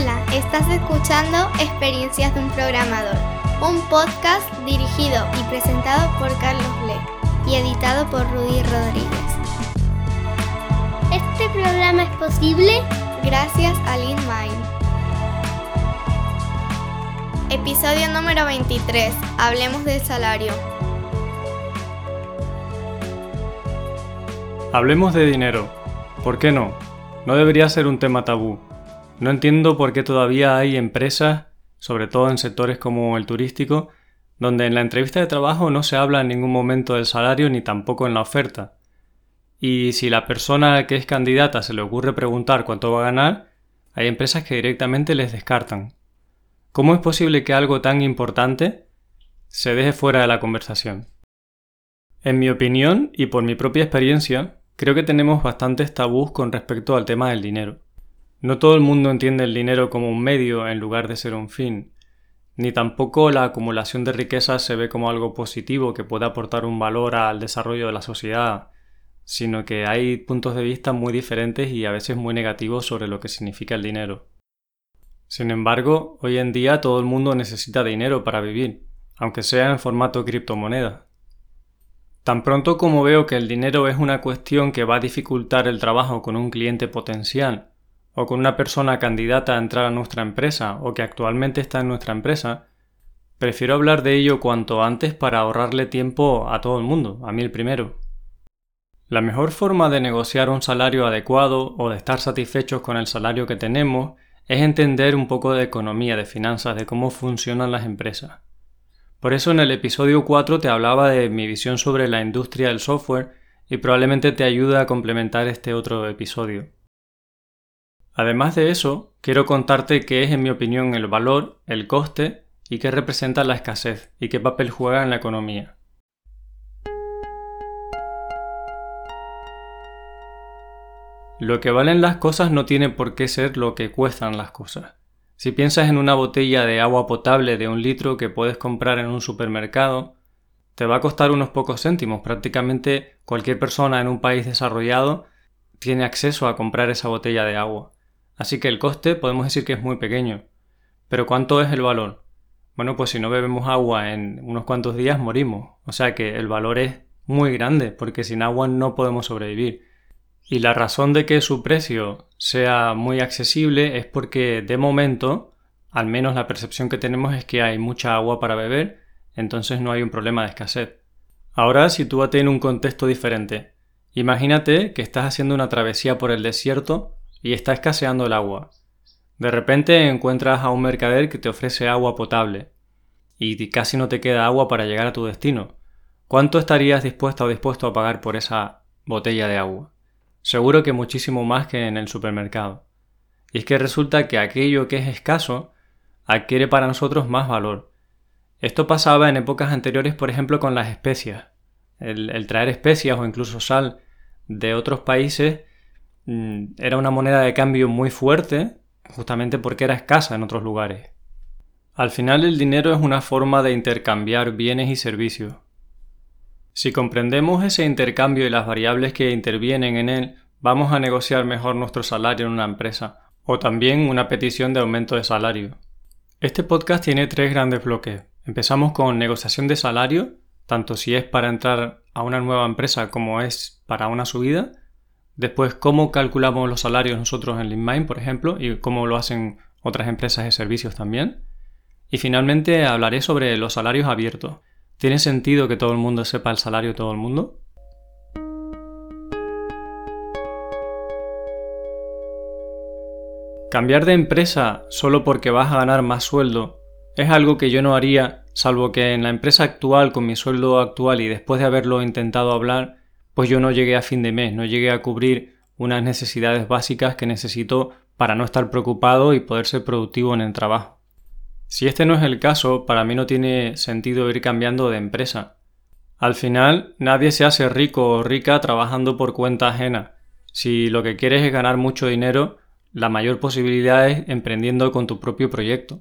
Hola, estás escuchando Experiencias de un Programador, un podcast dirigido y presentado por Carlos Bleck y editado por Rudy Rodríguez. Este programa es posible gracias a LeanMind. Episodio número 23. Hablemos del salario. Hablemos de dinero. ¿Por qué no? No debería ser un tema tabú. No entiendo por qué todavía hay empresas, sobre todo en sectores como el turístico, donde en la entrevista de trabajo no se habla en ningún momento del salario ni tampoco en la oferta. Y si la persona que es candidata se le ocurre preguntar cuánto va a ganar, hay empresas que directamente les descartan. ¿Cómo es posible que algo tan importante se deje fuera de la conversación? En mi opinión y por mi propia experiencia, creo que tenemos bastantes tabús con respecto al tema del dinero. No todo el mundo entiende el dinero como un medio en lugar de ser un fin, ni tampoco la acumulación de riquezas se ve como algo positivo que pueda aportar un valor al desarrollo de la sociedad, sino que hay puntos de vista muy diferentes y a veces muy negativos sobre lo que significa el dinero. Sin embargo, hoy en día todo el mundo necesita dinero para vivir, aunque sea en formato criptomoneda. Tan pronto como veo que el dinero es una cuestión que va a dificultar el trabajo con un cliente potencial, o con una persona candidata a entrar a nuestra empresa o que actualmente está en nuestra empresa, prefiero hablar de ello cuanto antes para ahorrarle tiempo a todo el mundo, a mí el primero. La mejor forma de negociar un salario adecuado o de estar satisfechos con el salario que tenemos es entender un poco de economía, de finanzas, de cómo funcionan las empresas. Por eso en el episodio 4 te hablaba de mi visión sobre la industria del software y probablemente te ayude a complementar este otro episodio. Además de eso, quiero contarte qué es en mi opinión el valor, el coste y qué representa la escasez y qué papel juega en la economía. Lo que valen las cosas no tiene por qué ser lo que cuestan las cosas. Si piensas en una botella de agua potable de un litro que puedes comprar en un supermercado, te va a costar unos pocos céntimos. Prácticamente cualquier persona en un país desarrollado tiene acceso a comprar esa botella de agua. Así que el coste podemos decir que es muy pequeño. Pero ¿cuánto es el valor? Bueno, pues si no bebemos agua en unos cuantos días morimos. O sea que el valor es muy grande porque sin agua no podemos sobrevivir. Y la razón de que su precio sea muy accesible es porque de momento, al menos la percepción que tenemos es que hay mucha agua para beber, entonces no hay un problema de escasez. Ahora sitúate en un contexto diferente. Imagínate que estás haciendo una travesía por el desierto y está escaseando el agua. De repente encuentras a un mercader que te ofrece agua potable y casi no te queda agua para llegar a tu destino. ¿Cuánto estarías dispuesto o dispuesto a pagar por esa botella de agua? Seguro que muchísimo más que en el supermercado. Y es que resulta que aquello que es escaso adquiere para nosotros más valor. Esto pasaba en épocas anteriores, por ejemplo, con las especias. El, el traer especias o incluso sal de otros países era una moneda de cambio muy fuerte, justamente porque era escasa en otros lugares. Al final el dinero es una forma de intercambiar bienes y servicios. Si comprendemos ese intercambio y las variables que intervienen en él, vamos a negociar mejor nuestro salario en una empresa, o también una petición de aumento de salario. Este podcast tiene tres grandes bloques. Empezamos con negociación de salario, tanto si es para entrar a una nueva empresa como es para una subida, Después, cómo calculamos los salarios nosotros en LeanMind, por ejemplo, y cómo lo hacen otras empresas de servicios también. Y finalmente hablaré sobre los salarios abiertos. ¿Tiene sentido que todo el mundo sepa el salario de todo el mundo? Cambiar de empresa solo porque vas a ganar más sueldo es algo que yo no haría, salvo que en la empresa actual, con mi sueldo actual y después de haberlo intentado hablar, pues yo no llegué a fin de mes, no llegué a cubrir unas necesidades básicas que necesito para no estar preocupado y poder ser productivo en el trabajo. Si este no es el caso, para mí no tiene sentido ir cambiando de empresa. Al final, nadie se hace rico o rica trabajando por cuenta ajena. Si lo que quieres es ganar mucho dinero, la mayor posibilidad es emprendiendo con tu propio proyecto.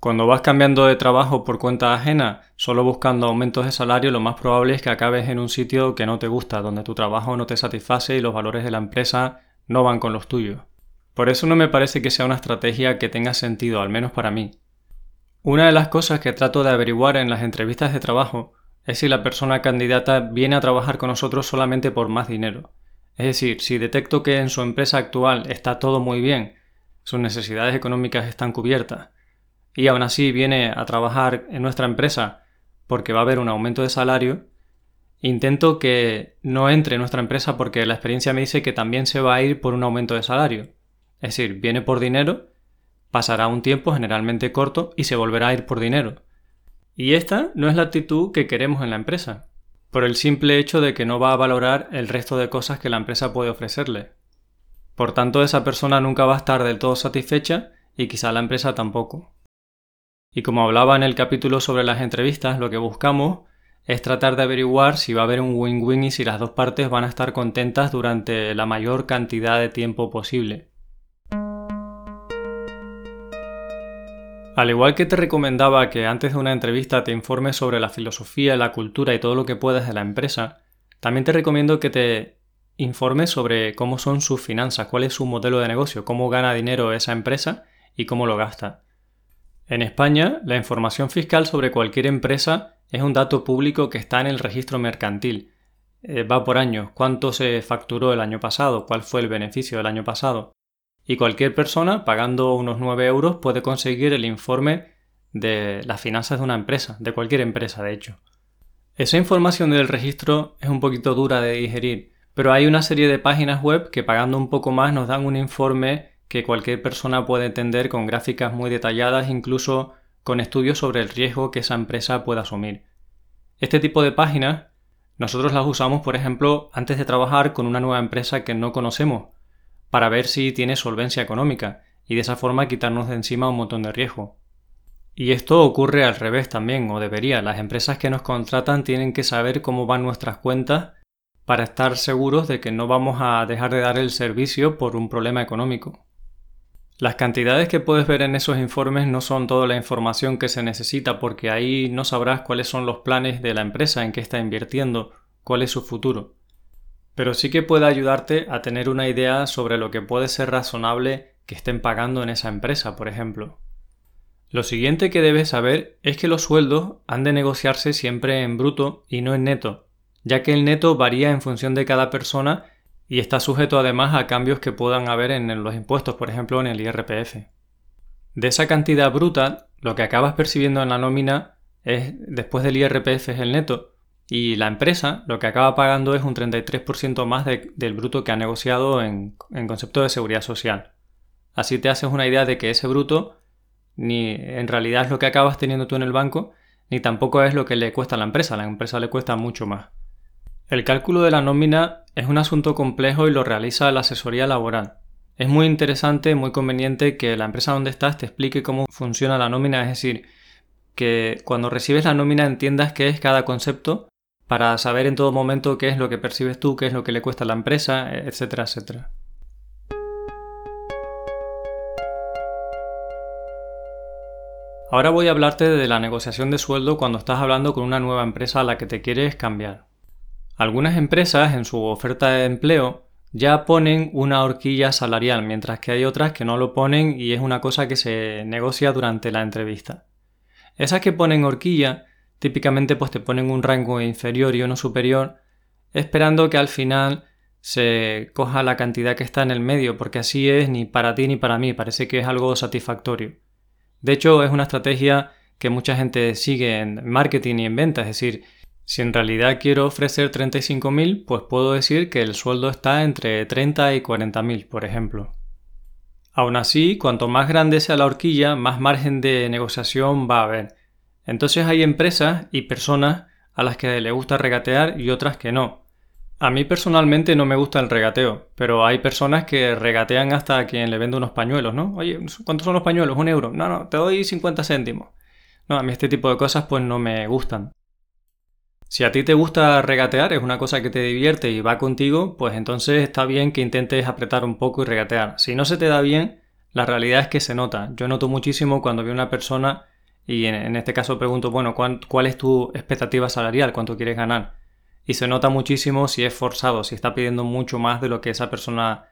Cuando vas cambiando de trabajo por cuenta ajena, solo buscando aumentos de salario, lo más probable es que acabes en un sitio que no te gusta, donde tu trabajo no te satisface y los valores de la empresa no van con los tuyos. Por eso no me parece que sea una estrategia que tenga sentido, al menos para mí. Una de las cosas que trato de averiguar en las entrevistas de trabajo es si la persona candidata viene a trabajar con nosotros solamente por más dinero. Es decir, si detecto que en su empresa actual está todo muy bien, sus necesidades económicas están cubiertas, y aún así viene a trabajar en nuestra empresa porque va a haber un aumento de salario, intento que no entre en nuestra empresa porque la experiencia me dice que también se va a ir por un aumento de salario. Es decir, viene por dinero, pasará un tiempo generalmente corto y se volverá a ir por dinero. Y esta no es la actitud que queremos en la empresa, por el simple hecho de que no va a valorar el resto de cosas que la empresa puede ofrecerle. Por tanto, esa persona nunca va a estar del todo satisfecha y quizá la empresa tampoco. Y como hablaba en el capítulo sobre las entrevistas, lo que buscamos es tratar de averiguar si va a haber un win-win y si las dos partes van a estar contentas durante la mayor cantidad de tiempo posible. Al igual que te recomendaba que antes de una entrevista te informes sobre la filosofía, la cultura y todo lo que puedas de la empresa, también te recomiendo que te informes sobre cómo son sus finanzas, cuál es su modelo de negocio, cómo gana dinero esa empresa y cómo lo gasta. En España, la información fiscal sobre cualquier empresa es un dato público que está en el registro mercantil. Eh, va por años, cuánto se facturó el año pasado, cuál fue el beneficio del año pasado y cualquier persona pagando unos 9 euros puede conseguir el informe de las finanzas de una empresa, de cualquier empresa de hecho. Esa información del registro es un poquito dura de digerir, pero hay una serie de páginas web que pagando un poco más nos dan un informe que cualquier persona puede entender con gráficas muy detalladas, incluso con estudios sobre el riesgo que esa empresa pueda asumir. Este tipo de páginas nosotros las usamos, por ejemplo, antes de trabajar con una nueva empresa que no conocemos, para ver si tiene solvencia económica y de esa forma quitarnos de encima un montón de riesgo. Y esto ocurre al revés también, o debería. Las empresas que nos contratan tienen que saber cómo van nuestras cuentas para estar seguros de que no vamos a dejar de dar el servicio por un problema económico. Las cantidades que puedes ver en esos informes no son toda la información que se necesita porque ahí no sabrás cuáles son los planes de la empresa en que está invirtiendo, cuál es su futuro pero sí que puede ayudarte a tener una idea sobre lo que puede ser razonable que estén pagando en esa empresa, por ejemplo. Lo siguiente que debes saber es que los sueldos han de negociarse siempre en bruto y no en neto, ya que el neto varía en función de cada persona y está sujeto además a cambios que puedan haber en los impuestos, por ejemplo en el IRPF. De esa cantidad bruta, lo que acabas percibiendo en la nómina es después del IRPF es el neto, y la empresa lo que acaba pagando es un 33% más del bruto que ha negociado en, concepto de seguridad social. Así te haces una idea de que ese bruto ni en realidad es lo que acabas teniendo tú en el banco, ni tampoco es lo que le cuesta a la empresa, la empresa le cuesta mucho más. El cálculo de la nómina es un asunto complejo y lo realiza la asesoría laboral. Es muy interesante, muy conveniente que la empresa donde estás te explique cómo funciona la nómina, es decir, que cuando recibes la nómina entiendas qué es cada concepto para saber en todo momento qué es lo que percibes tú, qué es lo que le cuesta a la empresa, etcétera, etcétera. Ahora voy a hablarte de la negociación de sueldo cuando estás hablando con una nueva empresa a la que te quieres cambiar. Algunas empresas en su oferta de empleo ya ponen una horquilla salarial, mientras que hay otras que no lo ponen y es una cosa que se negocia durante la entrevista. Esas que ponen horquilla típicamente pues te ponen un rango inferior y uno superior, esperando que al final se coja la cantidad que está en el medio, porque así es ni para ti ni para mí, parece que es algo satisfactorio. De hecho, es una estrategia que mucha gente sigue en marketing y en venta, es decir, si en realidad quiero ofrecer 35.000, pues puedo decir que el sueldo está entre 30 y 40.000, por ejemplo. Aún así, cuanto más grande sea la horquilla, más margen de negociación va a haber. Entonces hay empresas y personas a las que le gusta regatear y otras que no. A mí personalmente no me gusta el regateo, pero hay personas que regatean hasta a quien le vende unos pañuelos, ¿no? Oye, ¿cuántos son los pañuelos? Un euro. No, no, te doy 50 céntimos. No, a mí este tipo de cosas pues no me gustan. Si a ti te gusta regatear, es una cosa que te divierte y va contigo, pues entonces está bien que intentes apretar un poco y regatear. Si no se te da bien, la realidad es que se nota. Yo noto muchísimo cuando veo una persona y en, este caso pregunto, bueno, ¿cuál, es tu expectativa salarial? ¿Cuánto quieres ganar? Y se nota muchísimo si es forzado, si está pidiendo mucho más de lo que esa persona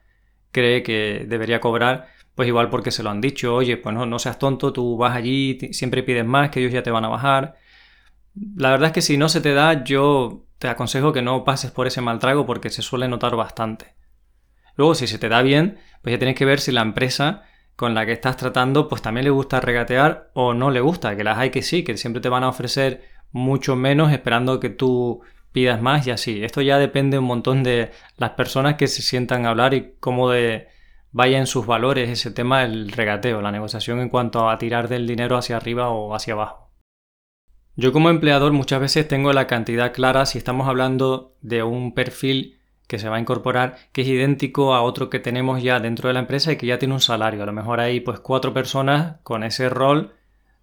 cree que debería cobrar, pues igual porque se lo han dicho, oye, pues no, no seas tonto, tú vas allí, siempre pides más, que ellos ya te van a bajar. La verdad es que si no se te da, yo te aconsejo que no pases por ese mal trago porque se suele notar bastante. Luego, si se te da bien, pues ya tienes que ver si la empresa con la que estás tratando, pues también le gusta regatear o no le gusta, que las hay que sí, que siempre te van a ofrecer mucho menos esperando que tú pidas más y así. Esto ya depende un montón de las personas que se sientan a hablar y cómo de sus valores ese tema del regateo, la negociación en cuanto a tirar del dinero hacia arriba o hacia abajo. Yo como empleador muchas veces tengo la cantidad clara si estamos hablando de un perfil que se va a incorporar que es idéntico a otro que tenemos ya dentro de la empresa y que ya tiene un salario. A lo mejor hay pues cuatro personas con ese rol,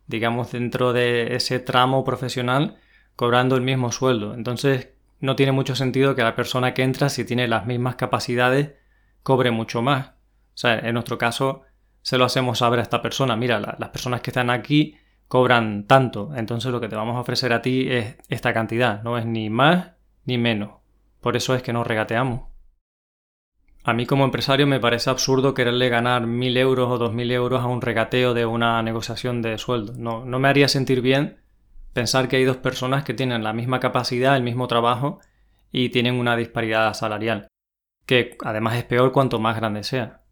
digamos dentro de ese tramo profesional cobrando el mismo sueldo. Entonces no tiene mucho sentido que la persona que entra, si tiene las mismas capacidades, cobre mucho más. O sea, en nuestro caso se lo hacemos saber a esta persona. Mira, las personas que están aquí cobran tanto. Entonces lo que te vamos a ofrecer a ti es esta cantidad. No es ni más ni menos. Por eso es que nos regateamos. A mí como empresario me parece absurdo quererle ganar mil euros o dos mil euros a un regateo de una negociación de sueldo. No, no me haría sentir bien pensar que hay dos personas que tienen la misma capacidad, el mismo trabajo y tienen una disparidad salarial, que además es peor cuanto más grande sea.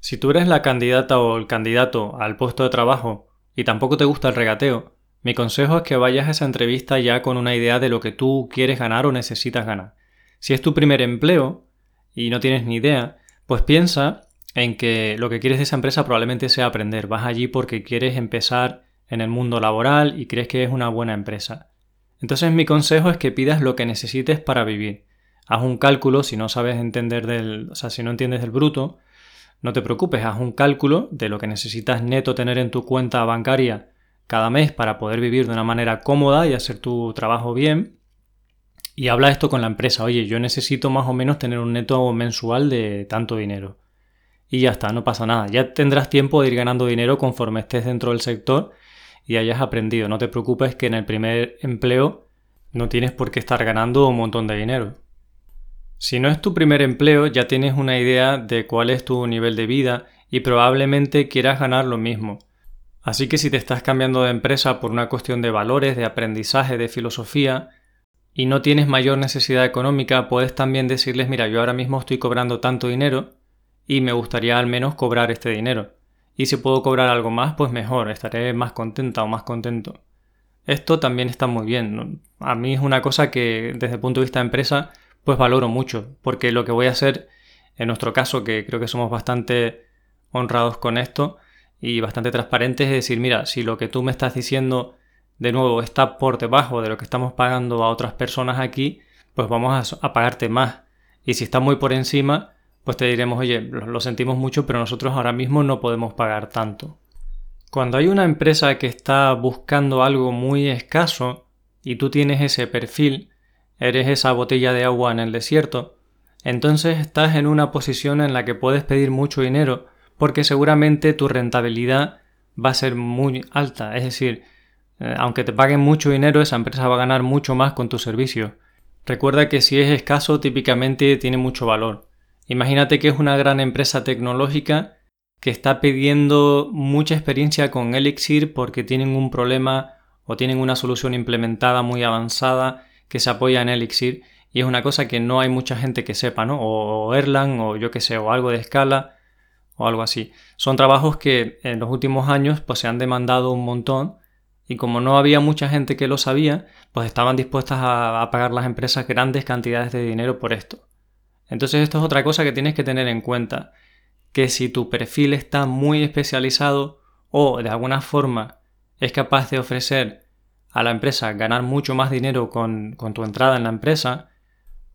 Si tú eres la candidata o el candidato al puesto de trabajo y tampoco te gusta el regateo, mi consejo es que vayas a esa entrevista ya con una idea de lo que tú quieres ganar o necesitas ganar. Si es tu primer empleo y no tienes ni idea, pues piensa en que lo que quieres de esa empresa probablemente sea aprender. Vas allí porque quieres empezar en el mundo laboral y crees que es una buena empresa. Entonces mi consejo es que pidas lo que necesites para vivir. Haz un cálculo si no sabes entender del, o sea, si no entiendes del bruto, no te preocupes, haz un cálculo de lo que necesitas neto tener en tu cuenta bancaria cada mes para poder vivir de una manera cómoda y hacer tu trabajo bien. Y habla esto con la empresa, oye, yo necesito más o menos tener un neto mensual de tanto dinero. Y ya está, no pasa nada. Ya tendrás tiempo de ir ganando dinero conforme estés dentro del sector y hayas aprendido. No te preocupes que en el primer empleo no tienes por qué estar ganando un montón de dinero. Si no es tu primer empleo, ya tienes una idea de cuál es tu nivel de vida y probablemente quieras ganar lo mismo. Así que si te estás cambiando de empresa por una cuestión de valores, de aprendizaje, de filosofía, y no tienes mayor necesidad económica, puedes también decirles, mira, yo ahora mismo estoy cobrando tanto dinero y me gustaría al menos cobrar este dinero y si puedo cobrar algo más, pues mejor, estaré más contenta o más contento. Esto también está muy bien. A mí es una cosa que desde el punto de vista de empresa, pues valoro mucho, porque lo que voy a hacer, en nuestro caso, que creo que somos bastante honrados con esto y bastante transparentes, es decir, mira, si lo que tú me estás diciendo de nuevo está por debajo de lo que estamos pagando a otras personas aquí, pues vamos a, pagarte más. Y si está muy por encima, pues te diremos, oye, lo sentimos mucho, pero nosotros ahora mismo no podemos pagar tanto. Cuando hay una empresa que está buscando algo muy escaso y tú tienes ese perfil, eres esa botella de agua en el desierto, entonces estás en una posición en la que puedes pedir mucho dinero porque seguramente tu rentabilidad va a ser muy alta. Es decir, eh, aunque te paguen mucho dinero, esa empresa va a ganar mucho más con tu servicio. Recuerda que si es escaso, típicamente tiene mucho valor. Imagínate que es una gran empresa tecnológica que está pidiendo mucha experiencia con Elixir porque tienen un problema o tienen una solución implementada muy avanzada que se apoya en Elixir y es una cosa que no hay mucha gente que sepa, ¿no? O Erlang o yo que sé, o algo de escala o algo así. Son trabajos que en los últimos años pues se han demandado un montón y como no había mucha gente que lo sabía, pues estaban dispuestas a pagar las empresas grandes cantidades de dinero por esto. Entonces esto es otra cosa que tienes que tener en cuenta, que si tu perfil está muy especializado o de alguna forma es capaz de ofrecer a la empresa ganar mucho más dinero con, tu entrada en la empresa,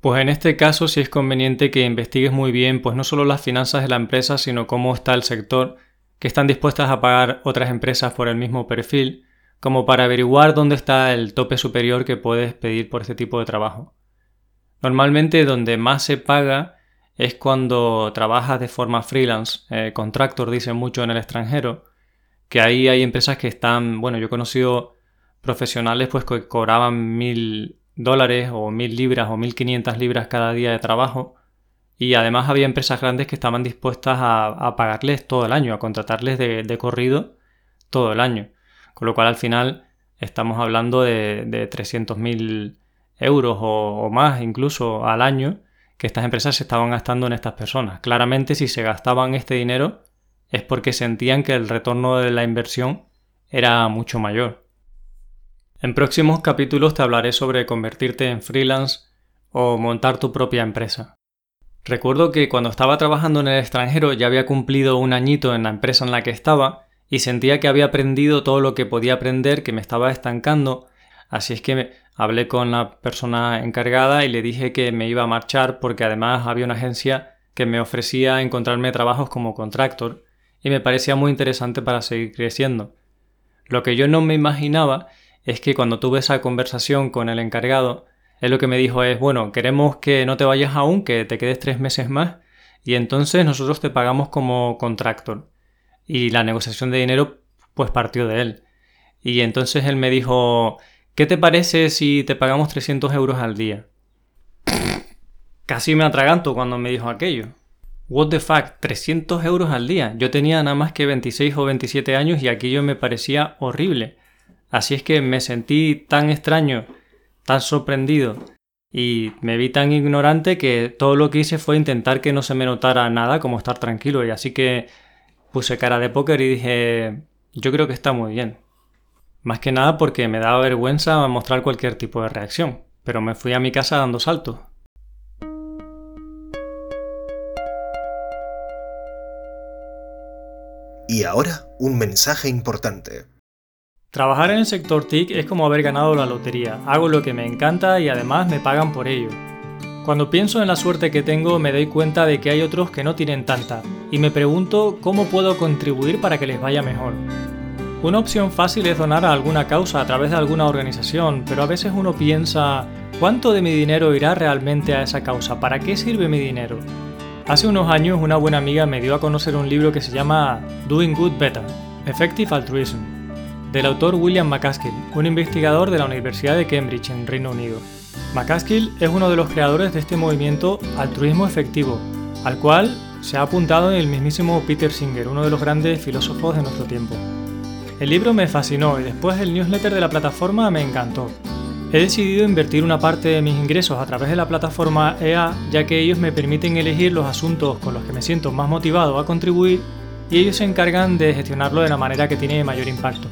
pues en este caso sí es conveniente que investigues muy bien pues no solo las finanzas de la empresa, sino cómo está el sector, que están dispuestas a pagar otras empresas por el mismo perfil, como para averiguar dónde está el tope superior que puedes pedir por este tipo de trabajo. Normalmente donde más se paga es cuando trabajas de forma freelance, eh, contractor dicen mucho en el extranjero, que ahí hay empresas que están, bueno, yo he conocido profesionales pues que cobraban mil dólares o mil libras o mil quinientas libras cada día de trabajo y además había empresas grandes que estaban dispuestas a, pagarles todo el año, a contratarles de, corrido todo el año. Con lo cual al final estamos hablando de, de 300.000 euros o, más incluso al año que estas empresas se estaban gastando en estas personas. Claramente si se gastaban este dinero es porque sentían que el retorno de la inversión era mucho mayor. En próximos capítulos te hablaré sobre convertirte en freelance o montar tu propia empresa. Recuerdo que cuando estaba trabajando en el extranjero ya había cumplido un añito en la empresa en la que estaba y sentía que había aprendido todo lo que podía aprender, que me estaba estancando, así es que hablé con la persona encargada y le dije que me iba a marchar porque además había una agencia que me ofrecía encontrarme trabajos como contractor y me parecía muy interesante para seguir creciendo. Lo que yo no me imaginaba es que cuando tuve esa conversación con el encargado, él lo que me dijo es, bueno, queremos que no te vayas aún, que te quedes tres meses más, y entonces nosotros te pagamos como contractor. Y la negociación de dinero pues partió de él. Y entonces él me dijo, ¿qué te parece si te pagamos 300 euros al día? Casi me atraganto cuando me dijo aquello. What the fuck, 300 euros al día. Yo tenía nada más que 26 o 27 años y aquello me parecía horrible. Así es que me sentí tan extraño, tan sorprendido y me vi tan ignorante que todo lo que hice fue intentar que no se me notara nada como estar tranquilo y así que puse cara de póker y dije yo creo que está muy bien. Más que nada porque me daba vergüenza mostrar cualquier tipo de reacción, pero me fui a mi casa dando saltos. Y ahora, un mensaje importante. Trabajar en el sector TIC es como haber ganado la lotería. Hago lo que me encanta y además me pagan por ello. Cuando pienso en la suerte que tengo me doy cuenta de que hay otros que no tienen tanta y me pregunto cómo puedo contribuir para que les vaya mejor. Una opción fácil es donar a alguna causa a través de alguna organización, pero a veces uno piensa, ¿cuánto de mi dinero irá realmente a esa causa? ¿Para qué sirve mi dinero? Hace unos años una buena amiga me dio a conocer un libro que se llama Doing Good Better, Effective Altruism del autor William McCaskill, un investigador de la Universidad de Cambridge en Reino Unido. McCaskill es uno de los creadores de este movimiento altruismo efectivo, al cual se ha apuntado el mismísimo Peter Singer, uno de los grandes filósofos de nuestro tiempo. El libro me fascinó y después el newsletter de la plataforma me encantó. He decidido invertir una parte de mis ingresos a través de la plataforma EA ya que ellos me permiten elegir los asuntos con los que me siento más motivado a contribuir y ellos se encargan de gestionarlo de la manera que tiene mayor impacto.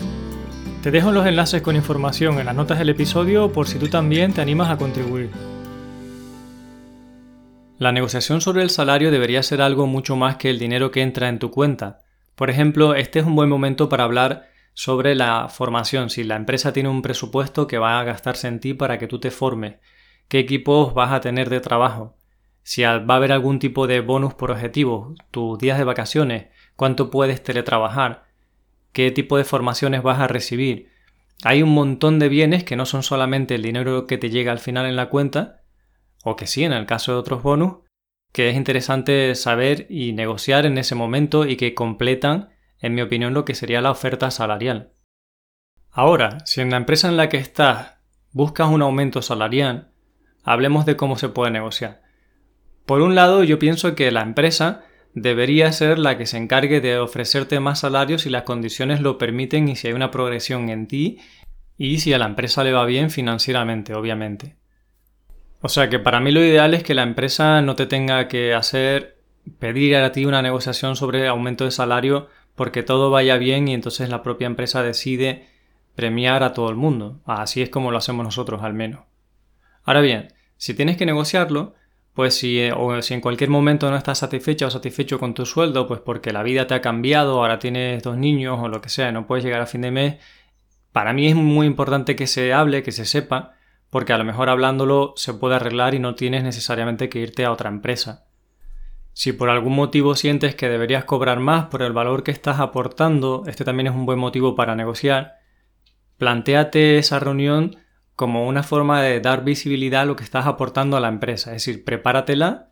Te dejo los enlaces con información en las notas del episodio por si tú también te animas a contribuir. La negociación sobre el salario debería ser algo mucho más que el dinero que entra en tu cuenta. Por ejemplo, este es un buen momento para hablar sobre la formación, si la empresa tiene un presupuesto que va a gastarse en ti para que tú te formes, qué equipos vas a tener de trabajo, si va a haber algún tipo de bonus por objetivo, tus días de vacaciones, cuánto puedes teletrabajar, qué tipo de formaciones vas a recibir. Hay un montón de bienes que no son solamente el dinero que te llega al final en la cuenta, o que sí en el caso de otros bonus, que es interesante saber y negociar en ese momento y que completan, en mi opinión, lo que sería la oferta salarial. Ahora, si en la empresa en la que estás buscas un aumento salarial, hablemos de cómo se puede negociar. Por un lado, yo pienso que la empresa debería ser la que se encargue de ofrecerte más salarios si las condiciones lo permiten y si hay una progresión en ti y si a la empresa le va bien financieramente, obviamente. O sea que para mí lo ideal es que la empresa no te tenga que hacer pedir a ti una negociación sobre aumento de salario porque todo vaya bien y entonces la propia empresa decide premiar a todo el mundo. Así es como lo hacemos nosotros al menos. Ahora bien, si tienes que negociarlo, pues si, eh, o si en cualquier momento no estás satisfecha o satisfecho con tu sueldo, pues porque la vida te ha cambiado, ahora tienes dos niños o lo que sea, no puedes llegar a fin de mes, para mí es muy importante que se hable, que se sepa, porque a lo mejor hablándolo se puede arreglar y no tienes necesariamente que irte a otra empresa. Si por algún motivo sientes que deberías cobrar más por el valor que estás aportando, este también es un buen motivo para negociar. Plantéate esa reunión como una forma de dar visibilidad a lo que estás aportando a la empresa. Es decir, prepáratela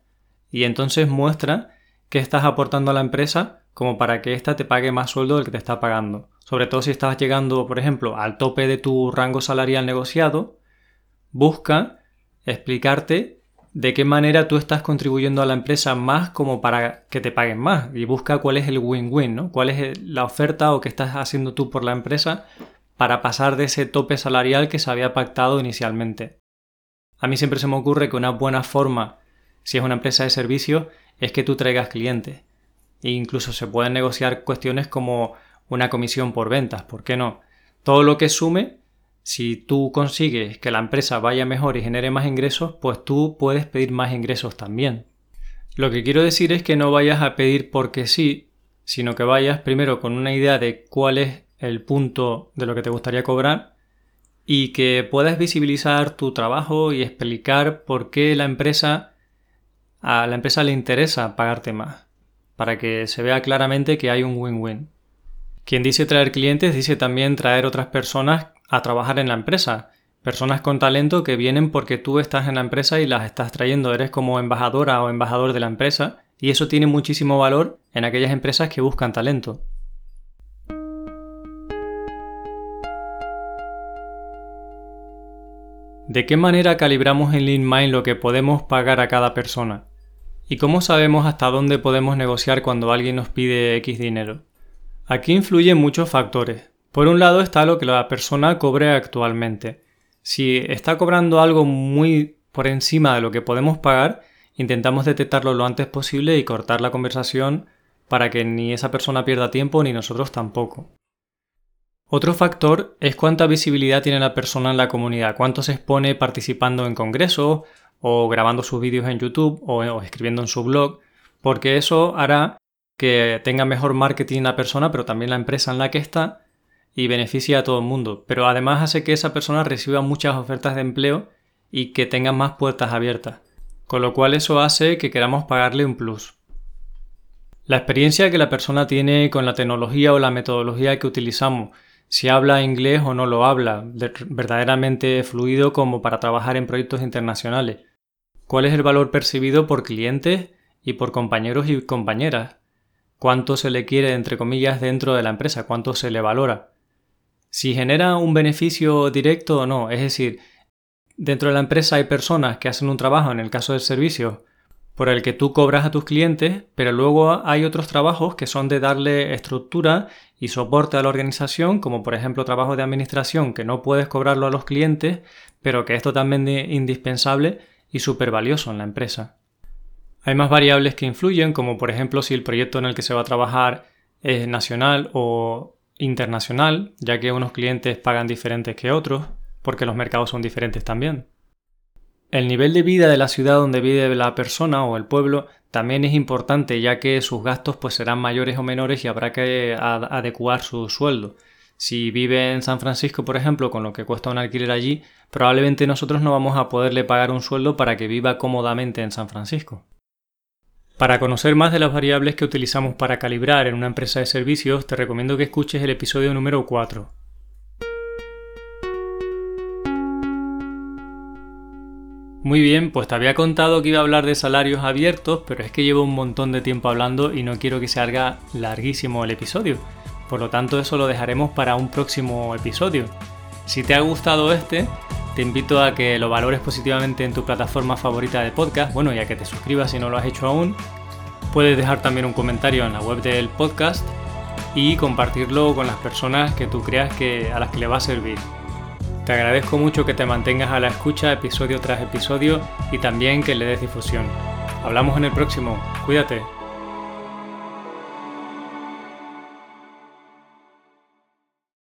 y entonces muestra qué estás aportando a la empresa como para que ésta te pague más sueldo del que te está pagando. Sobre todo si estás llegando, por ejemplo, al tope de tu rango salarial negociado, busca explicarte de qué manera tú estás contribuyendo a la empresa más como para que te paguen más y busca cuál es el win-win, ¿no? Cuál es la oferta o qué estás haciendo tú por la empresa para pasar de ese tope salarial que se había pactado inicialmente. A mí siempre se me ocurre que una buena forma, si es una empresa de servicios, es que tú traigas clientes. E incluso se pueden negociar cuestiones como una comisión por ventas, ¿por qué no? Todo lo que sume si tú consigues que la empresa vaya mejor y genere más ingresos, pues tú puedes pedir más ingresos también. Lo que quiero decir es que no vayas a pedir porque sí, sino que vayas primero con una idea de cuál es el punto de lo que te gustaría cobrar y que puedas visibilizar tu trabajo y explicar por qué la empresa a la empresa le interesa pagarte más, para que se vea claramente que hay un win-win. Quien dice traer clientes dice también traer otras personas a trabajar en la empresa. Personas con talento que vienen porque tú estás en la empresa y las estás trayendo, eres como embajadora o embajador de la empresa y eso tiene muchísimo valor en aquellas empresas que buscan talento. ¿De qué manera calibramos en LeanMind lo que podemos pagar a cada persona? ¿Y cómo sabemos hasta dónde podemos negociar cuando alguien nos pide X dinero? Aquí influyen muchos factores, por un lado está lo que la persona cobre actualmente. Si está cobrando algo muy por encima de lo que podemos pagar, intentamos detectarlo lo antes posible y cortar la conversación para que ni esa persona pierda tiempo ni nosotros tampoco. Otro factor es cuánta visibilidad tiene la persona en la comunidad, cuánto se expone participando en congresos o grabando sus vídeos en YouTube o, escribiendo en su blog, porque eso hará que tenga mejor marketing la persona, pero también la empresa en la que está y beneficia a todo el mundo, pero además hace que esa persona reciba muchas ofertas de empleo y que tenga más puertas abiertas, con lo cual eso hace que queramos pagarle un plus. La experiencia que la persona tiene con la tecnología o la metodología que utilizamos, si habla inglés o no lo habla, verdaderamente fluido como para trabajar en proyectos internacionales, cuál es el valor percibido por clientes y por compañeros y compañeras, cuánto se le quiere, entre comillas, dentro de la empresa, cuánto se le valora si genera un beneficio directo o no. Es decir, dentro de la empresa hay personas que hacen un trabajo, en el caso del servicio, por el que tú cobras a tus clientes, pero luego hay otros trabajos que son de darle estructura y soporte a la organización, como por ejemplo trabajo de administración que no puedes cobrarlo a los clientes, pero que es totalmente indispensable y súper valioso en la empresa. Hay más variables que influyen, como por ejemplo si el proyecto en el que se va a trabajar es nacional o internacional, ya que unos clientes pagan diferentes que otros, porque los mercados son diferentes también. El nivel de vida de la ciudad donde vive la persona o el pueblo también es importante, ya que sus gastos pues serán mayores o menores y habrá que adecuar su sueldo. Si vive en San Francisco, por ejemplo, con lo que cuesta un alquiler allí, probablemente nosotros no vamos a poderle pagar un sueldo para que viva cómodamente en San Francisco. Para conocer más de las variables que utilizamos para calibrar en una empresa de servicios, te recomiendo que escuches el episodio número 4. Muy bien, pues te había contado que iba a hablar de salarios abiertos, pero es que llevo un montón de tiempo hablando y no quiero que se haga larguísimo el episodio. Por lo tanto, eso lo dejaremos para un próximo episodio. Si te ha gustado este, te invito a que lo valores positivamente en tu plataforma favorita de podcast, bueno, ya que te suscribas si no lo has hecho aún. Puedes dejar también un comentario en la web del podcast y compartirlo con las personas que tú creas que a las que le va a servir. Te agradezco mucho que te mantengas a la escucha episodio tras episodio y también que le des difusión. Hablamos en el próximo. Cuídate.